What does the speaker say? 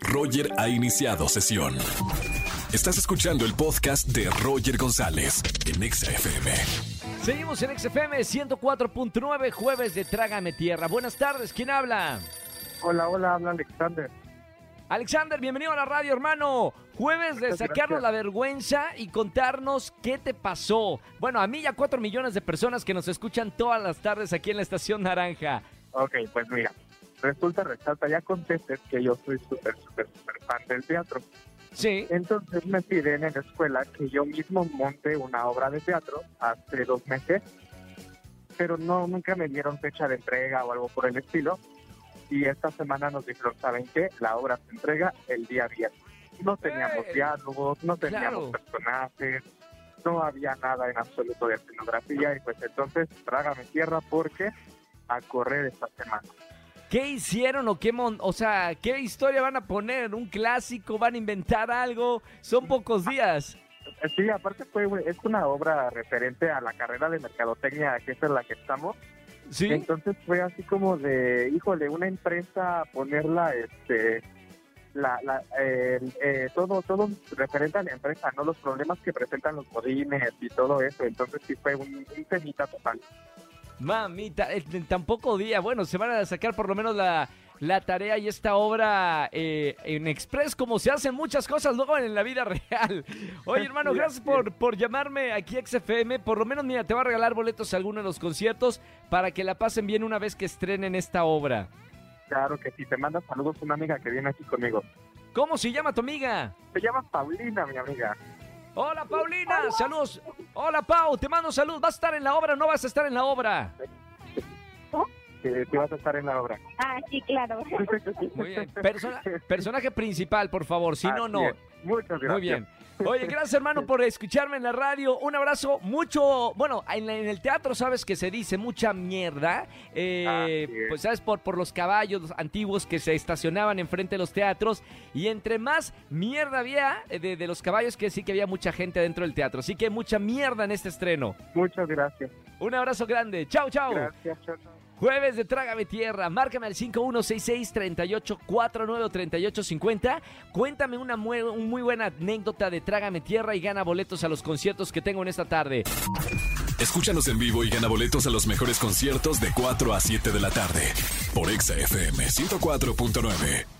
Roger ha iniciado sesión. Estás escuchando el podcast de Roger González en Exa FM. Seguimos en XFM 104.9, jueves de Trágame Tierra. Buenas tardes, ¿quién habla? Hola, hola, habla Alexander. Alexander, bienvenido a la radio, hermano. Jueves de Muchas sacarnos gracias. la vergüenza y contarnos qué te pasó. Bueno, a mí y a cuatro millones de personas que nos escuchan todas las tardes aquí en la Estación Naranja. Ok, pues mira, resulta, resalta, ya contestes que yo soy súper, súper, súper fan del teatro. Sí. Entonces me piden en la escuela que yo mismo monte una obra de teatro hace dos meses, pero no, nunca me dieron fecha de entrega o algo por el estilo. Y esta semana nos dijeron, ¿saben qué? La obra se entrega el día viernes. No teníamos ¡Eh! diálogos, no teníamos Claro. personajes, no había nada en absoluto de escenografía y pues entonces trágame tierra porque a correr esta semana. ¿Qué hicieron o qué mon- o sea, qué historia van a poner? ¿Un clásico? ¿Van a inventar algo? Son pocos días. Sí, aparte fue, es una obra referente a la carrera de mercadotecnia, que es en la que estamos. ¿Sí? Entonces fue así como de, híjole, una empresa ponerla, este, la, la, eh, eh, todo, todo referente a la empresa, no los problemas que presentan los modines y todo eso. Entonces sí fue un, un temita total. Mamita, eh, en tan poco día. Bueno, se van a sacar por lo menos la, la tarea y esta obra eh, en Express, como se hacen muchas cosas luego en la vida real. Oye, hermano, gracias por, por llamarme aquí a XFM. Por lo menos, mira, te va a regalar boletos a alguno de los conciertos para que la pasen bien una vez que estrenen esta obra. Claro que sí, te manda saludos una amiga que viene aquí conmigo. ¿Cómo se llama tu amiga? Se llama Paulina, mi amiga. Hola, Paulina. Saludos. Hola, Pau. Te mando salud. ¿Vas a estar en la obra o no vas a estar en la obra? Que, que vas a estar en la obra. Ah, sí, claro. Muy bien. Persona- personaje principal, por favor. Si no, no. es. Muchas gracias. Muy bien. Oye, gracias hermano por escucharme en la radio. Un abrazo, mucho, bueno, en, la- en el teatro sabes que se dice mucha mierda. Eh, pues sabes, por, por los caballos antiguos que se estacionaban enfrente de los teatros. Y entre más mierda había eh, de, de los caballos, que sí que había mucha gente dentro del teatro. Así que mucha mierda en este estreno. Muchas gracias. Un abrazo grande. Chao, chao. Gracias, chao, chao. Jueves de Trágame Tierra. Márcame al 5166-3849-3850. Cuéntame una muy, muy buena anécdota de Trágame Tierra y gana boletos a los conciertos que tengo en esta tarde. Escúchanos en vivo y gana boletos a los mejores conciertos de 4 a 7 de la tarde por Exa FM 104.9.